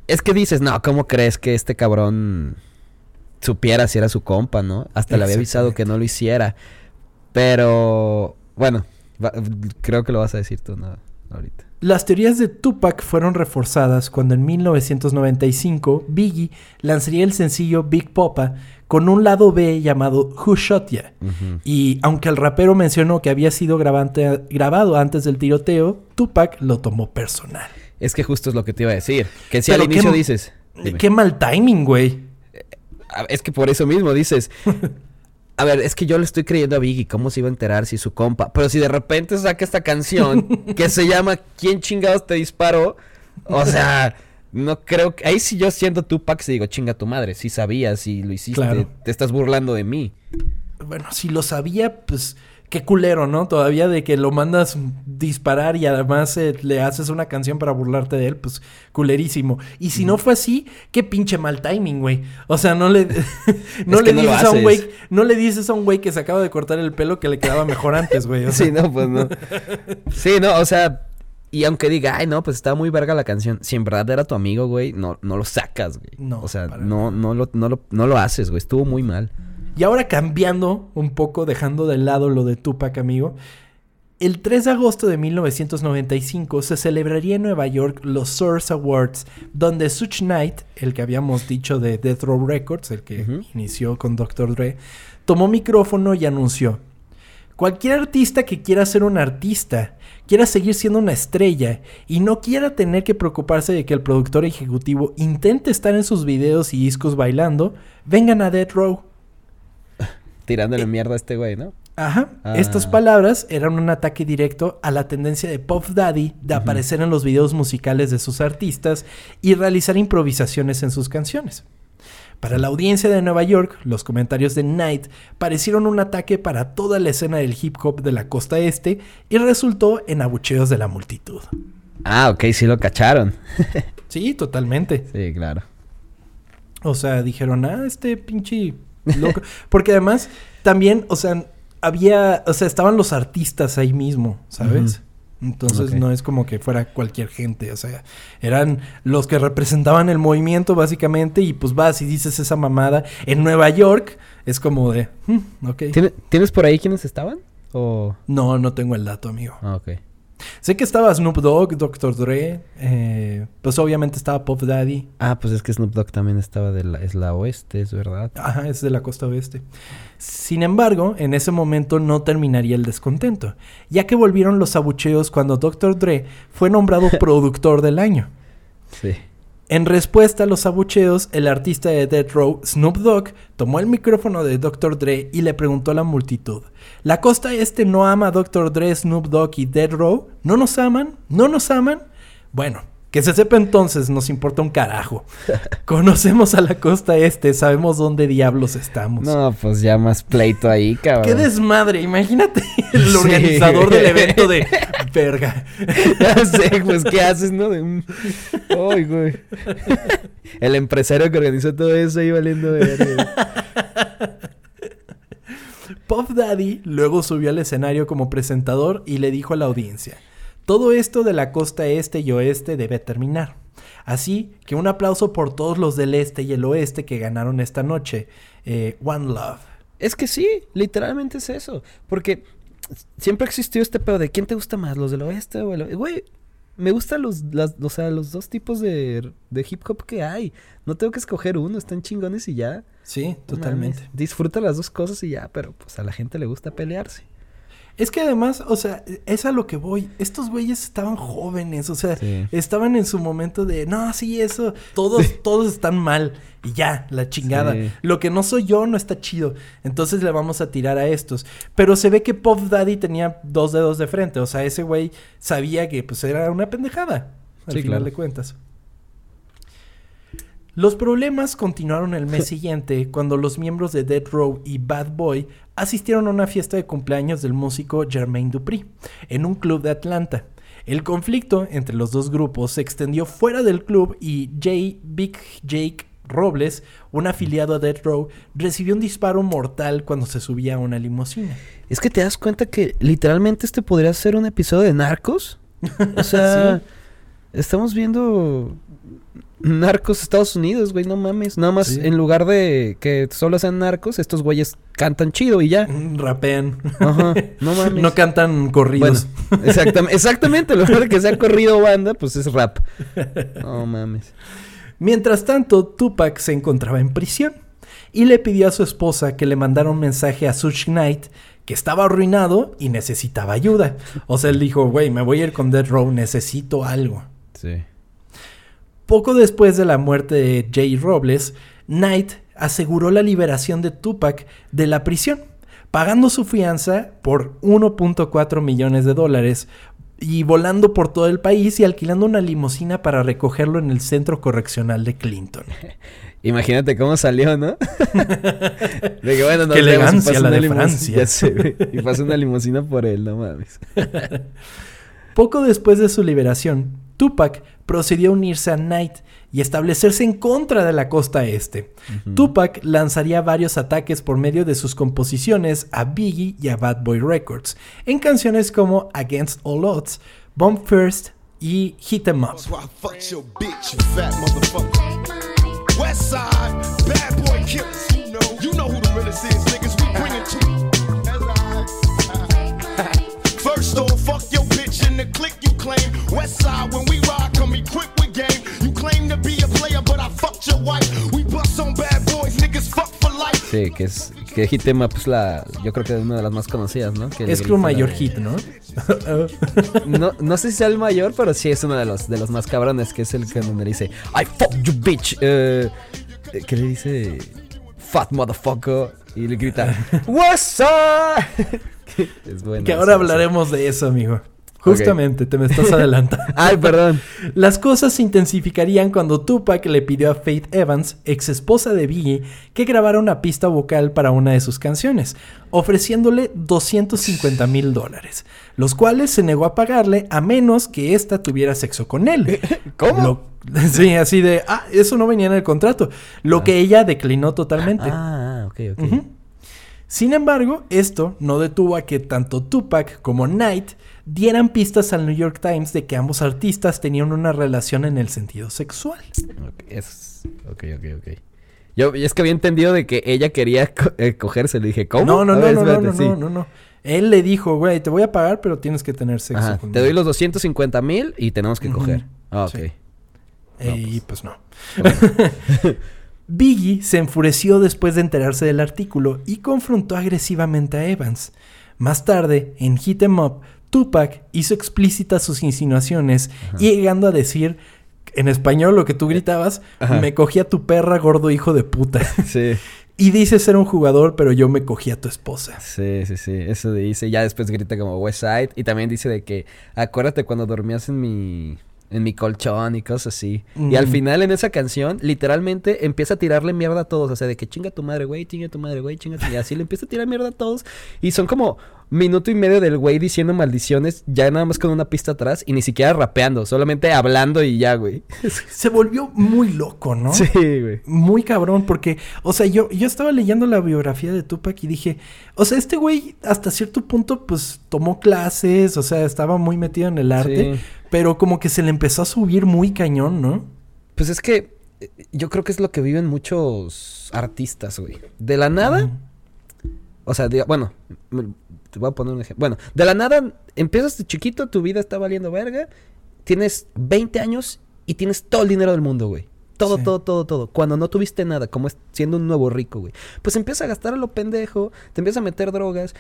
Es que dices, no, ¿cómo crees que este cabrón supiera si era su compa, no? Hasta le había avisado que no lo hiciera. Pero... Bueno, va- creo que lo vas a decir tú, no, ahorita. Las teorías de Tupac fueron reforzadas cuando en 1995 Biggie lanzaría el sencillo Big Popa con un lado B llamado Who Shot Ya. Y aunque el rapero mencionó que había sido grabante- grabado antes del tiroteo, Tupac lo tomó personal. Es que justo es lo que te iba a decir. Que si Pero al inicio dices... dime. Qué mal timing, güey. Ah, Es que por eso mismo dices. A ver, es que yo le estoy creyendo a Biggie, ¿cómo se iba a enterar si su compa? Pero si de repente saca esta canción que se llama ¿Quién chingados te disparó? O sea, no creo que. Ahí sí yo siendo Tupac, se digo, chinga tu madre, si sabías, si lo hiciste, Claro. te estás burlando de mí. Bueno, si lo sabía, pues qué culero, ¿no? Todavía de que lo mandas disparar y además eh, le haces una canción para burlarte de él, pues culerísimo. Y si no fue así, qué pinche mal timing, güey. O sea, no le no le no dices a un güey, no le dices a un güey que se acaba de cortar el pelo que le quedaba mejor antes, güey. O sea, Sí, no, pues no. Sí, no, o sea. Y aunque diga, ay, no, pues estaba muy verga la canción. Si en verdad era tu amigo, güey, no, no lo sacas, güey. No, O sea, no, no, lo, no, lo, no lo haces, güey. Estuvo muy mal. Y ahora cambiando un poco, dejando de lado lo de Tupac, amigo. El 3 de agosto de 1995 se celebraría en Nueva York los Source Awards, donde Such Knight, el que habíamos dicho de Death Row Records, el que inició con Dr. Dre, tomó micrófono y anunció: Cualquier artista que quiera ser un artista, quiera seguir siendo una estrella y no quiera tener que preocuparse de que el productor ejecutivo intente estar en sus videos y discos bailando, vengan a Death Row. Tirándole mierda a este güey, ¿no? Ajá. Ah. Estas palabras eran un ataque directo a la tendencia de Puff Daddy de aparecer en los videos musicales de sus artistas y realizar improvisaciones en sus canciones. Para la audiencia de Nueva York, los comentarios de Knight parecieron un ataque para toda la escena del hip hop de la costa este y resultó en abucheos de la multitud. Ah, ok, sí lo cacharon. Sí, totalmente. Sí, claro. O sea, dijeron, ah, este pinche Porque además, también, o sea, había, o sea, estaban los artistas ahí mismo, ¿sabes? Entonces no es como que fuera cualquier gente, o sea, eran los que representaban el movimiento básicamente y pues vas y dices esa mamada en Nueva York, es como de, "Hmm, ok. ¿Tiene- ¿Tienes por ahí quiénes estaban? O... No, no tengo el dato, amigo. Ah, ok. Sé que estaba Snoop Dogg, Dr. Dre, eh, pues obviamente estaba Pop Daddy, Ah, pues es que Snoop Dogg también estaba de la... Es la oeste, es verdad. Ajá, es de la costa oeste. Sin embargo, en ese momento no terminaría el descontento, ya que volvieron los abucheos cuando Dr. Dre fue nombrado productor del año. Sí. En respuesta a los abucheos, el artista de Death Row, Snoop Dogg, tomó el micrófono de Dr. Dre y le preguntó a la multitud: ¿La costa este no ama a Dr. Dre, Snoop Dogg y Death Row? ¿No nos aman? ¿No nos aman? Bueno, que se sepa entonces, nos importa un carajo. Conocemos a la costa este, sabemos dónde diablos estamos. No, pues ya más pleito ahí, cabrón. Qué desmadre, imagínate el Sí. organizador del evento de verga. Ya sé, pues, ¿qué haces, no? De un... Ay, güey. El empresario que organizó todo eso ahí valiendo verga. Puff Daddy luego subió al escenario como presentador y le dijo a la audiencia, todo esto de la costa este y oeste debe terminar. Así que un aplauso por todos los del este y el oeste que ganaron esta noche. Eh, One Love. Es que sí, literalmente es eso. Porque siempre existió este pedo de quién te gusta más, los del oeste o el oeste. Güey, me gustan los, las, o sea, los dos tipos de, de hip hop que hay. No tengo que escoger uno, están chingones y ya. Sí, totalmente. mames, Disfruta las dos cosas y ya, pero pues a la gente le gusta pelearse. Es que además, o sea, es a lo que voy. Estos güeyes estaban jóvenes, o sea, Sí. estaban en su momento de, no, sí, eso, todos, todos están mal. Y ya, la chingada. Sí. Lo que no soy yo no está chido. Entonces le vamos a tirar a estos. Pero se ve que Pop Daddy tenía dos dedos de frente. O sea, ese güey sabía que pues era una pendejada. Al final claro. de cuentas. Los problemas continuaron el mes siguiente cuando los miembros de Dead Row y Bad Boy asistieron a una fiesta de cumpleaños del músico Jermaine Dupri en un club de Atlanta. El conflicto entre los dos grupos se extendió fuera del club y Jay Big Jake Robles, un afiliado a Dead Row, recibió un disparo mortal cuando se subía a una limusina. Es que te das cuenta que literalmente este podría ser un episodio de Narcos. O sea, estamos viendo Narcos Estados Unidos, güey, no mames. Nada más Sí. en lugar de que solo sean narcos, estos güeyes cantan chido y ya. Mm, Rapean. Ajá, no mames. No cantan corridos. Bueno, exactamente, exactamente, lo de que sea corrido banda, pues es rap. No mames. Mientras tanto, Tupac se encontraba en prisión y le pidió a su esposa que le mandara un mensaje a Suge Knight que estaba arruinado y necesitaba ayuda. O sea, él dijo, güey, me voy a ir con Dead Row, necesito algo. Sí. Poco después de la muerte de Jay Robles, Knight aseguró la liberación de Tupac de la prisión, pagando su fianza por 1.4 millones de dólares y volando por todo el país y alquilando una limusina para recogerlo en el centro correccional de Clinton. Imagínate cómo salió, ¿no? De que bueno, nos Qué elegancia la de Francia. Ya sé, güey. Y pasa una limusina por él, no mames. Poco después de su liberación, Tupac procedió a unirse a Knight y establecerse en contra de la costa este. Tupac lanzaría varios ataques por medio de sus composiciones a Biggie y a Bad Boy Records, en canciones como Against All Odds, Bomb First y Hit 'em Up. In the click you claim. West side, when we ride, come equipped with game. You claim to be a player, but I fucked your wife. We bust on bad boys, niggas fuck for life. Sí, que es que Hit 'em Up es la yo creo que es una de las más conocidas, ¿no? Que Es grita mayor de- hit, ¿no? No, no sé si sea el mayor, pero sí es uno de los de los más cabrones, que es el que donde le dice I fuck you bitch. Eh, que le dice fat motherfucker y le grita What's up? es bueno. que ahora hablaremos de eso, amigo. Justamente, te me estás adelantando. Ay, perdón. Las cosas se intensificarían cuando Tupac le pidió a Faith Evans, ex esposa de Biggie, que grabara una pista vocal para una de sus canciones, ofreciéndole 250 mil dólares, los cuales se negó a pagarle a menos que ésta tuviera sexo con él. ¿Cómo? Lo- sí, así de, ah, eso no venía en el contrato, lo que ella declinó totalmente. Ah, ok, ok. Ujú. Sin embargo, esto no detuvo a que tanto Tupac como Knight dieran pistas al New York Times de que ambos artistas tenían una relación en el sentido sexual. Ok, es- ok, ok, ok. Yo es que había entendido de que ella quería co- eh, cogerse. Le dije, ¿cómo? No, no, no, no, no, no, sí. no, no, no. Él le dijo, güey, te voy a pagar, pero tienes que tener sexo Ajá, conmigo. te doy los 250 mil y tenemos que Ujú. coger. Ah, ok. Sí. Eh, Y pues no. Biggie se enfureció después de enterarse del artículo y confrontó agresivamente a Evans. Más tarde, en Hit 'em Up, Tupac hizo explícitas sus insinuaciones, llegando a decir en español lo que tú gritabas, Ajá. me cogí a tu perra, gordo hijo de puta. Sí. y dices ser un jugador, pero yo me cogí a tu esposa. Sí, sí, sí. Eso dice. Ya después grita como West Side. Y también dice de que acuérdate cuando dormías en mi. En mi colchón y cosas así. Y al final en esa canción, literalmente empieza a tirarle mierda a todos. O sea, de que chinga tu madre, güey, chinga tu madre, güey, chinga tu... Y así le empieza a tirar mierda a todos. Y son como minuto y medio del güey diciendo maldiciones, ya nada más con una pista atrás y ni siquiera rapeando, solamente hablando y ya, güey. Se volvió muy loco, ¿no? Sí, güey. Muy cabrón, porque, o sea, yo, yo estaba leyendo la biografía de Tupac y dije, o sea, este güey hasta cierto punto, pues, tomó clases, o sea, estaba muy metido en el arte, Sí. pero como que se le empezó a subir muy cañón, ¿no? Pues es que eh, yo creo que es lo que viven muchos artistas, güey. De la nada, o sea, diga- bueno, te voy a poner un ejemplo. Bueno, de la nada empiezas de chiquito, tu vida está valiendo verga, tienes 20 años y tienes todo el dinero del mundo, güey. Todo, Sí. todo, todo, todo. Cuando no tuviste nada, como siendo un nuevo rico, güey. Pues empiezas a gastar a lo pendejo, te empiezas a meter drogas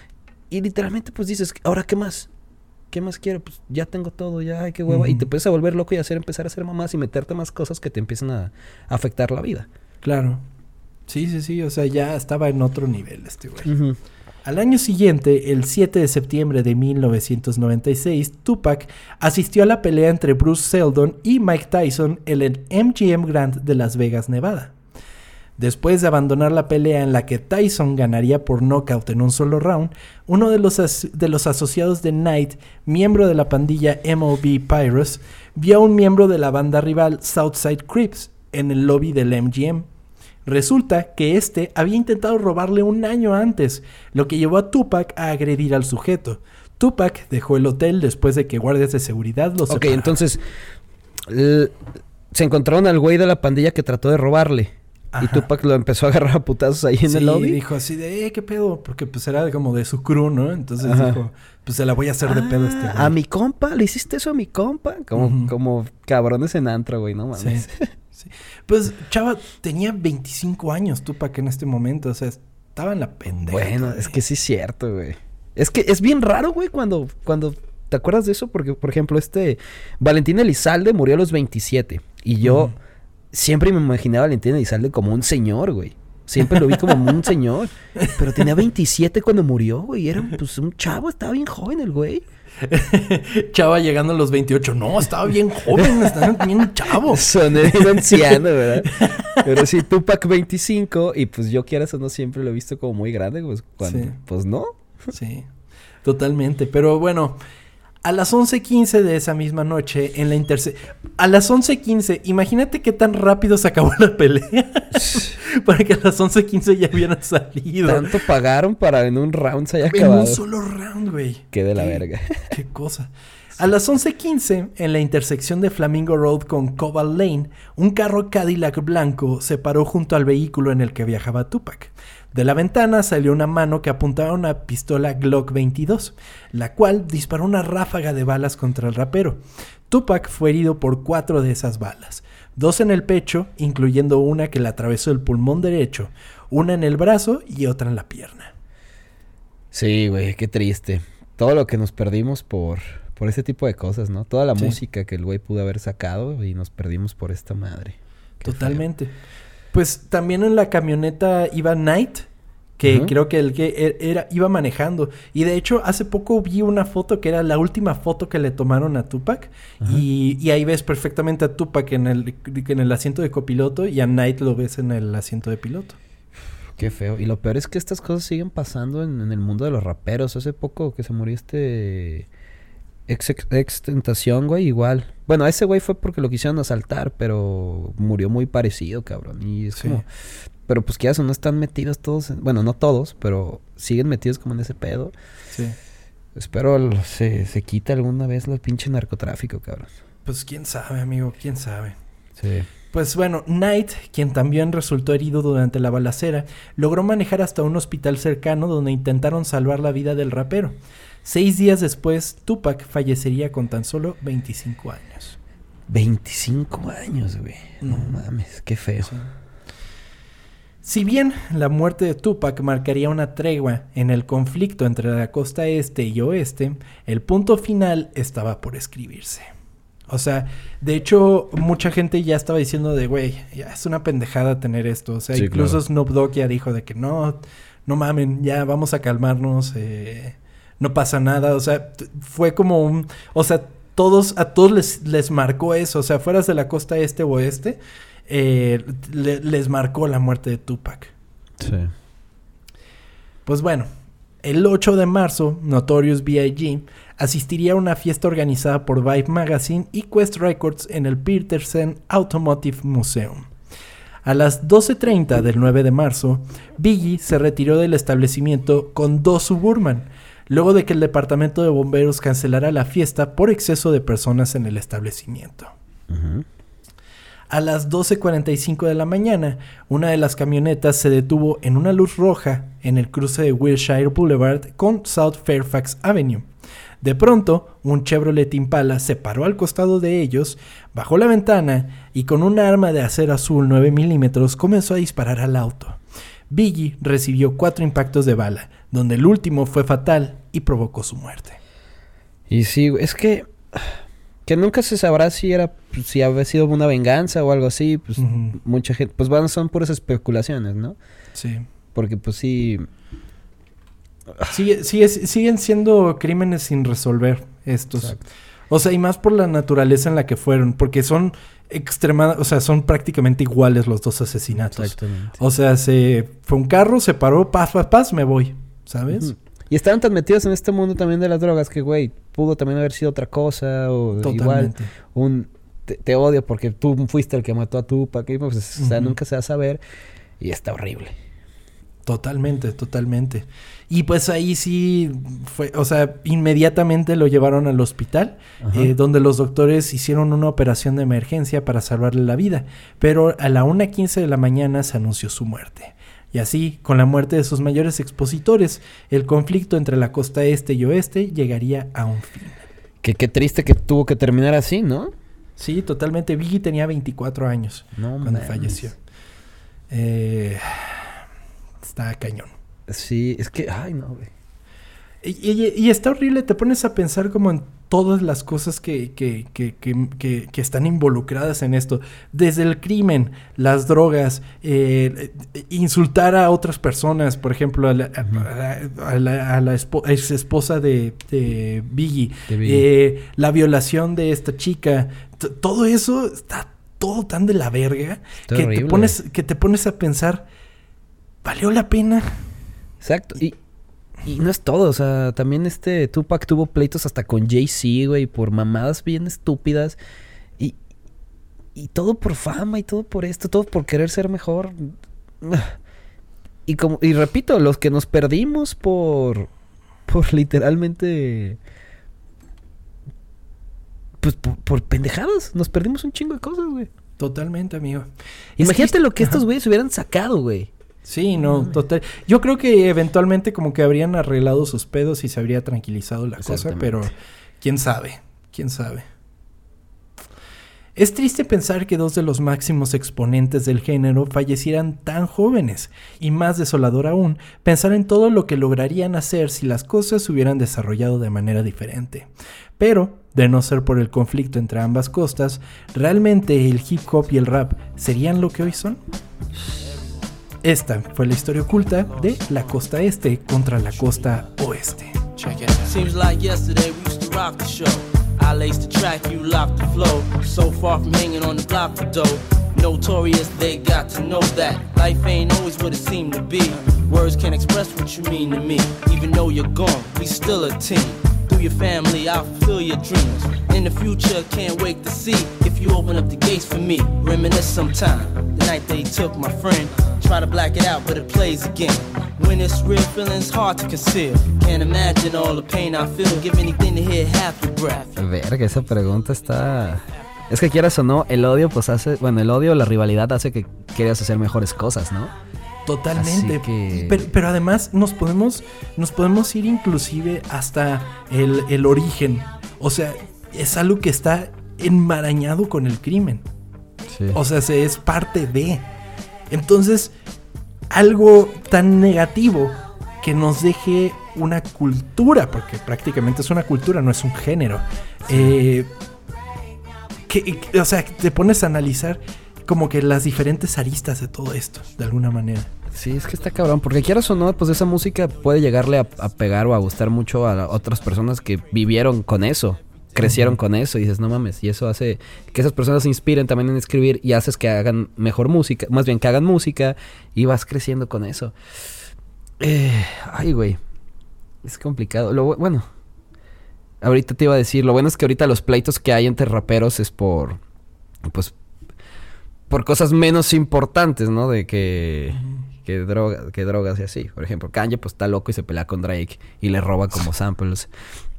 y literalmente pues dices, ¿ahora qué más? ¿Qué más quiero? Pues ya tengo todo, ya, ay, qué hueva. Y te empiezas a volver loco y hacer, empezar a hacer mamás y meterte más cosas que te empiezan a, a afectar la vida. Claro. Sí, sí, sí, o sea, ya estaba en otro nivel este güey. Al año siguiente, el 7 de septiembre de 1996, Tupac asistió a la pelea entre Bruce Seldon y Mike Tyson en el MGM Grand de Las Vegas, Nevada. Después de abandonar la pelea en la que Tyson ganaría por knockout en un solo round, uno de los, de los asociados de Knight, miembro de la pandilla MOB Pirates, vio a un miembro de la banda rival Southside Crips en el lobby del MGM. Resulta que este había intentado robarle un año antes, lo que llevó a Tupac a agredir al sujeto. Tupac dejó el hotel después de que guardias de seguridad lo Ok, separaron. entonces se encontraron al güey de la pandilla que trató de robarle. Y. Tupac lo empezó a agarrar a putazos ahí en Sí, el lobby. dijo así de, eh, ¿qué pedo? Porque pues era como de su crew, ¿no? Entonces Ajá. dijo, pues se la voy a hacer de pedo a este Ah, güey. A mi compa, ¿le hiciste eso a mi compa? Como, como cabrones en antro, güey, no mames. sí. Pues, chava, tenía 25 años Tupac en este momento, o sea, estaba en la pendeja. Bueno, es que sí es cierto, güey. Es que es bien raro, güey, cuando, cuando ¿te acuerdas de eso? Porque, por ejemplo, este Valentín Elizalde murió a los 27 y yo siempre me imaginé a Valentín Elizalde como un señor, güey. Siempre lo vi como un señor. Pero tenía 27 cuando murió, güey. Era pues, un chavo, estaba bien joven el güey. Chava llegando a los 28, no, estaba bien joven, estaba bien chavo. Soné bien anciano, ¿verdad? Pero sí, Tupac 25 y pues yo quieras o no siempre lo he visto como muy grande, pues cuando, Sí. pues no. Sí, totalmente. Pero bueno, a las 11.15 de esa misma noche, en la interse... A las 11.15, imagínate qué tan rápido se acabó la pelea. para que a las 11.15 ya hubieran salido. Tanto pagaron para en un round se haya en acabado. un solo round, güey. Qué de la Qué- verga. Qué cosa. A las 11.15, en la intersección de Flamingo Road con Cobalt Lane, un carro Cadillac blanco se paró junto al vehículo en el que viajaba Tupac. De la ventana salió una mano que apuntaba una pistola Glock 22, la cual disparó una ráfaga de balas contra el rapero. Tupac fue herido por cuatro de esas balas, dos en el pecho, incluyendo una que le atravesó el pulmón derecho, una en el brazo y otra en la pierna. Sí, güey, qué triste. Todo lo que nos perdimos por, por ese tipo de cosas, ¿no? Toda la Sí. música que el güey pudo haber sacado y nos perdimos por esta madre. Qué Totalmente. Pues también en la camioneta iba Knight, que creo que el que e- era, iba manejando. Y de hecho, hace poco vi una foto que era la última foto que le tomaron a Tupac. Y, y ahí ves perfectamente a Tupac en el, en el asiento de copiloto y a Knight lo ves en el asiento de piloto. Qué feo. Y lo peor es que estas cosas siguen pasando en, en el mundo de los raperos. Hace poco que se murió este ex, Tentación, güey, igual. Bueno, a ese güey fue porque lo quisieron asaltar, pero murió muy parecido, cabrón. Y es Sí. como... Pero pues que ya no están metidos todos, en- bueno, no todos, pero siguen metidos como en ese pedo. Sí. Espero se, se quite alguna vez el pinche narcotráfico, cabrón. Pues quién sabe, amigo, quién sabe. Sí. Pues bueno, Knight, quien también resultó herido durante la balacera, logró manejar hasta un hospital cercano donde intentaron salvar la vida del rapero. Seis días después, Tupac fallecería con tan solo 25 años. 25 años, güey. No mames, qué feo. Si bien la muerte de Tupac marcaría una tregua en el conflicto entre la costa este y oeste, el punto final estaba por escribirse. O sea, de hecho, mucha gente ya estaba diciendo de, güey, ya es una pendejada tener esto. O sea, Sí, incluso claro. Snoop Dogg ya dijo de que no, no mamen, ya vamos a calmarnos, eh, no pasa nada. O sea, fue como un, o sea, todos, a todos les, les marcó eso. O sea, fueras de la costa este o oeste, eh, le- les marcó la muerte de Tupac. Sí. Pues bueno, el 8 de marzo, Notorious B.I.G. asistiría a una fiesta organizada por Vibe Magazine y Quest Records en el Petersen Automotive Museum. A las 12.30 del 9 de marzo, Biggie se retiró del establecimiento con dos Suburban, luego de que el departamento de bomberos cancelara la fiesta por exceso de personas en el establecimiento. Ujú. A las 12.45 de la mañana, una de las camionetas se detuvo en una luz roja en el cruce de Wilshire Boulevard con South Fairfax Avenue. De pronto, un Chevrolet Impala se paró al costado de ellos, bajó la ventana y con un arma de acero azul 9 milímetros comenzó a disparar al auto. Biggie recibió cuatro impactos de bala, donde el último fue fatal y provocó su muerte. Y sí, es que que nunca se sabrá si era si había sido una venganza o algo así, pues mucha gente, pues van son puras especulaciones, ¿no? Sí. Porque pues sí, Sigue- sigue- siguen siendo crímenes sin resolver estos. Exacto. O sea, y más por la naturaleza en la que fueron, porque son extremadas, o sea, son prácticamente iguales los dos asesinatos. exactamente. O sea, se fue un carro, se paró, paz, paz, paz, me voy, ¿sabes? Y estaban tan metidos en este mundo también de las drogas que, güey, pudo también haber sido otra cosa o igual Totalmente. un te, te odio porque tú fuiste el que mató a Tupac, y, pues, o sea, nunca se va a saber y está horrible. Totalmente, totalmente. Y pues ahí sí fue, o sea, inmediatamente lo llevaron al hospital, eh, donde los doctores hicieron una operación de emergencia para salvarle la vida. Pero a la 1.15 de la mañana se anunció su muerte. Y así, con la muerte de sus mayores expositores, el conflicto entre la costa este y oeste llegaría a un fin. Que qué triste que tuvo que terminar así, ¿no? Sí, totalmente. Biggie tenía 24 años No cuando mames. falleció. Eh, está cañón. Sí, es que, ay, no, güey. Y, y- y está horrible, te pones a pensar como en todas las cosas que, que, que, que- que- que están involucradas en esto. Desde el crimen, las drogas, eh, insultar a otras personas, por ejemplo, a la, a- la- a la espo- ex esposa de, de Biggie, De Biggie. eh, la violación de esta chica, todo eso está todo tan de la verga Está que te, pones, que te pones a pensar, ¿valió la pena? Exacto. Y, y no es todo, o sea, también este Tupac tuvo pleitos hasta con Jay-Z, güey, por mamadas bien estúpidas. Y, y todo por fama y todo por esto, todo por querer ser mejor. Y como, y repito, los que nos perdimos por. por literalmente. Pues por, por pendejadas. Nos perdimos un chingo de cosas, güey. Totalmente, amigo. Es Imagínate lo que estos güeyes hubieran sacado, güey. Sí, no, total. Yo creo que eventualmente como que habrían arreglado sus pedos y se habría tranquilizado la cosa, pero quién sabe, quién sabe. Es triste pensar que dos de los máximos exponentes del género fallecieran tan jóvenes, y más desolador aún, pensar en todo lo que lograrían hacer si las cosas se hubieran desarrollado de manera diferente. Pero, de no ser por el conflicto entre ambas costas, ¿realmente el hip hop y el rap serían lo que hoy son? Esta fue la historia oculta de la costa este contra la costa oeste. Check it out. Seems like yesterday we used to rock the show. I laced the track, you locked the flow. So far from hanging on the block for dough. Notorious, they got to know that life ain't always what it seemed to be. Words can't express what you mean to me. Even though you're gone, we still a team. Through your family, I'll fulfill your dreams. In the future, can't wait to see if you open up the gates for me. Reminisce sometime. The night they took my friend. Try to black it out, but it plays again. When it's real, feeling's hard to conceal. Can't imagine all the pain I feel. Give anything to hear half your breath. Verga, esa pregunta está. Es que quieras o no, el odio, pues hace. Bueno, el odio, la rivalidad hace que quieras hacer mejores cosas, ¿no? Totalmente. Así que- Pero, pero además nos podemos, nos podemos ir inclusive hasta el, el origen. O sea, es algo que está enmarañado con el crimen. Sí. O sea, se es parte de. Entonces, algo tan negativo que nos deje una cultura, porque prácticamente es una cultura, no es un género. eh, que, o sea, te pones a analizar como que las diferentes aristas de todo esto, de alguna manera. Sí, es que está cabrón, porque quieras o no, pues esa música puede llegarle a, a pegar o a gustar mucho a otras personas que vivieron con eso, crecieron con eso, y dices, no mames, y eso hace que esas personas se inspiren también en escribir y haces que hagan mejor música, más bien que hagan música y vas creciendo con eso. Eh, ay, güey, es complicado. Lo, bu- bueno, ahorita te iba a decir, lo bueno es que ahorita los pleitos que hay entre raperos es por, pues, por cosas menos importantes, ¿no? De que, que, droga, que drogas y así. Por ejemplo, Kanye pues está loco y se pelea con Drake y le roba como samples.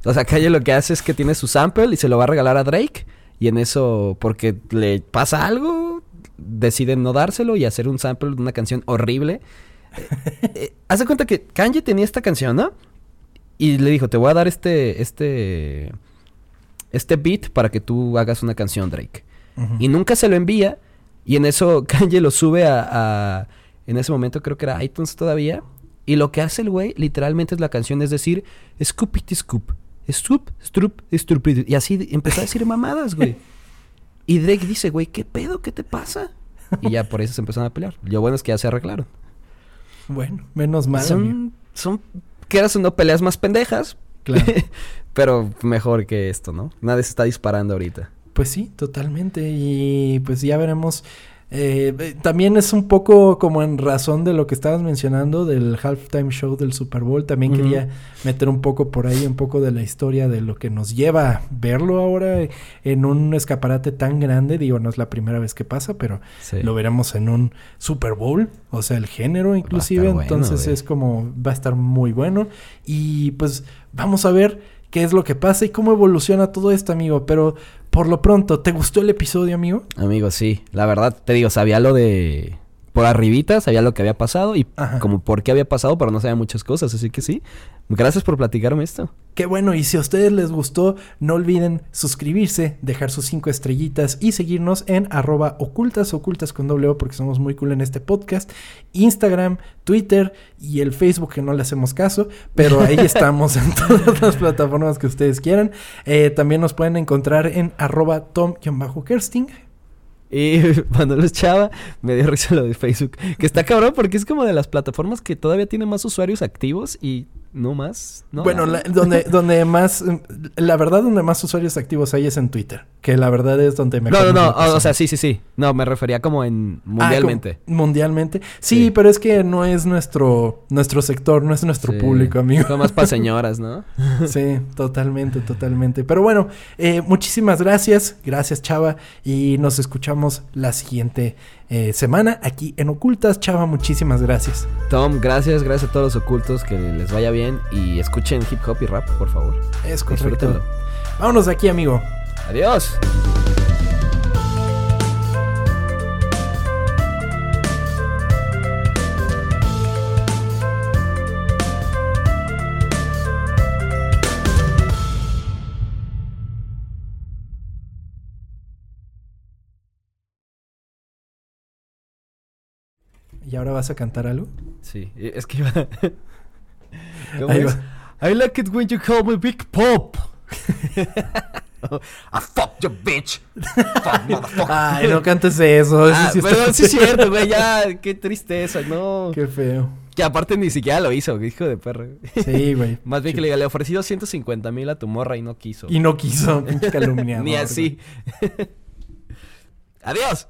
O sea, Kanye lo que hace es que tiene su sample y se lo va a regalar a Drake. Y en eso, porque le pasa algo, deciden no dárselo y hacer un sample de una canción horrible. Eh, eh, haz de cuenta que Kanye tenía esta canción, ¿no? Y le dijo, te voy a dar este, este, este beat para que tú hagas una canción, Drake. Y nunca se lo envía. Y en eso Kanye lo sube a, a- En ese momento creo que era iTunes todavía. Y lo que hace el güey literalmente es la canción, es decir, scoop it scoop. Scoop, strup, strup. Y así empezó a decir mamadas, güey. Y Drake dice, güey, ¿qué pedo? ¿Qué te pasa? Y ya por eso se empezaron a pelear. Lo bueno es que ya se arreglaron. Bueno, menos mal. amigo. son, son, quieras o no, peleas más pendejas. Claro. pero mejor que esto, ¿no? Nadie se está disparando ahorita. Pues sí, totalmente. Y pues ya veremos. Eh, eh, también es un poco como en razón de lo que estabas mencionando del halftime show del Super Bowl. También quería meter un poco por ahí, un poco de la historia de lo que nos lleva a verlo ahora en un escaparate tan grande. Digo, no es la primera vez que pasa, pero Sí. lo veremos en un Super Bowl, o sea, el género inclusive. bueno, entonces es como, va a estar muy bueno. Y pues vamos a ver qué es lo que pasa y cómo evoluciona todo esto, amigo. Pero por lo pronto, ¿te gustó el episodio, amigo? Amigo, sí. La verdad, te digo, sabía lo de... Por arribita, sabía lo que había pasado y Ajá. como por qué había pasado, pero no sabía muchas cosas. Así que sí. Gracias por platicarme esto. Qué bueno, y si a ustedes les gustó, no olviden suscribirse, dejar sus cinco estrellitas y seguirnos en arroba ocultas, ocultas con doble O, porque somos muy cool en este podcast, Instagram, Twitter y el Facebook, que no le hacemos caso, pero ahí estamos en todas las plataformas que ustedes quieran. Eh, también nos pueden encontrar en arroba tom-kersting. Y cuando los chava, me dio risa lo de Facebook. Que está cabrón porque es como de las plataformas que todavía tiene más usuarios activos y no más. ¿no? Bueno, la- donde, donde más, la verdad, donde más usuarios activos hay es en Twitter, que la verdad es donde mejor No, no, no. O, sea, sí, sí, sí. No, me refería como en Ah, mundialmente. como mundialmente. Sí, Sí. pero es que no es nuestro nuestro sector, no es nuestro Sí. público, amigo. Son más para señoras, ¿no? Sí, totalmente, totalmente. Pero bueno, eh, muchísimas gracias. Gracias, Chava. Y nos escuchamos la siguiente eh, semana aquí en Ocultas. Chava, muchísimas gracias. Tom, gracias, gracias a todos los ocultos, que les vaya bien y escuchen hip hop y rap, por favor. Es correcto. Disfrútenlo. Vámonos de aquí, amigo. Adiós. ¿Y ahora vas a cantar algo? Sí, es que iba. ¿Cómo Ahí es? I like it when you call me Big Pop. I fuck your bitch. Fuck, motherfucker. Ay, no cantes eso. eso Ah, sí está perdón, sí es cierto, güey, ya, qué tristeza, no. Qué feo. Que aparte ni siquiera lo hizo, hijo de perro. Sí, güey. Más bien que le, diga, le ofrecí 250 mil a tu morra y no quiso. Y no quiso, pinche calumniador. Ni así. Adiós.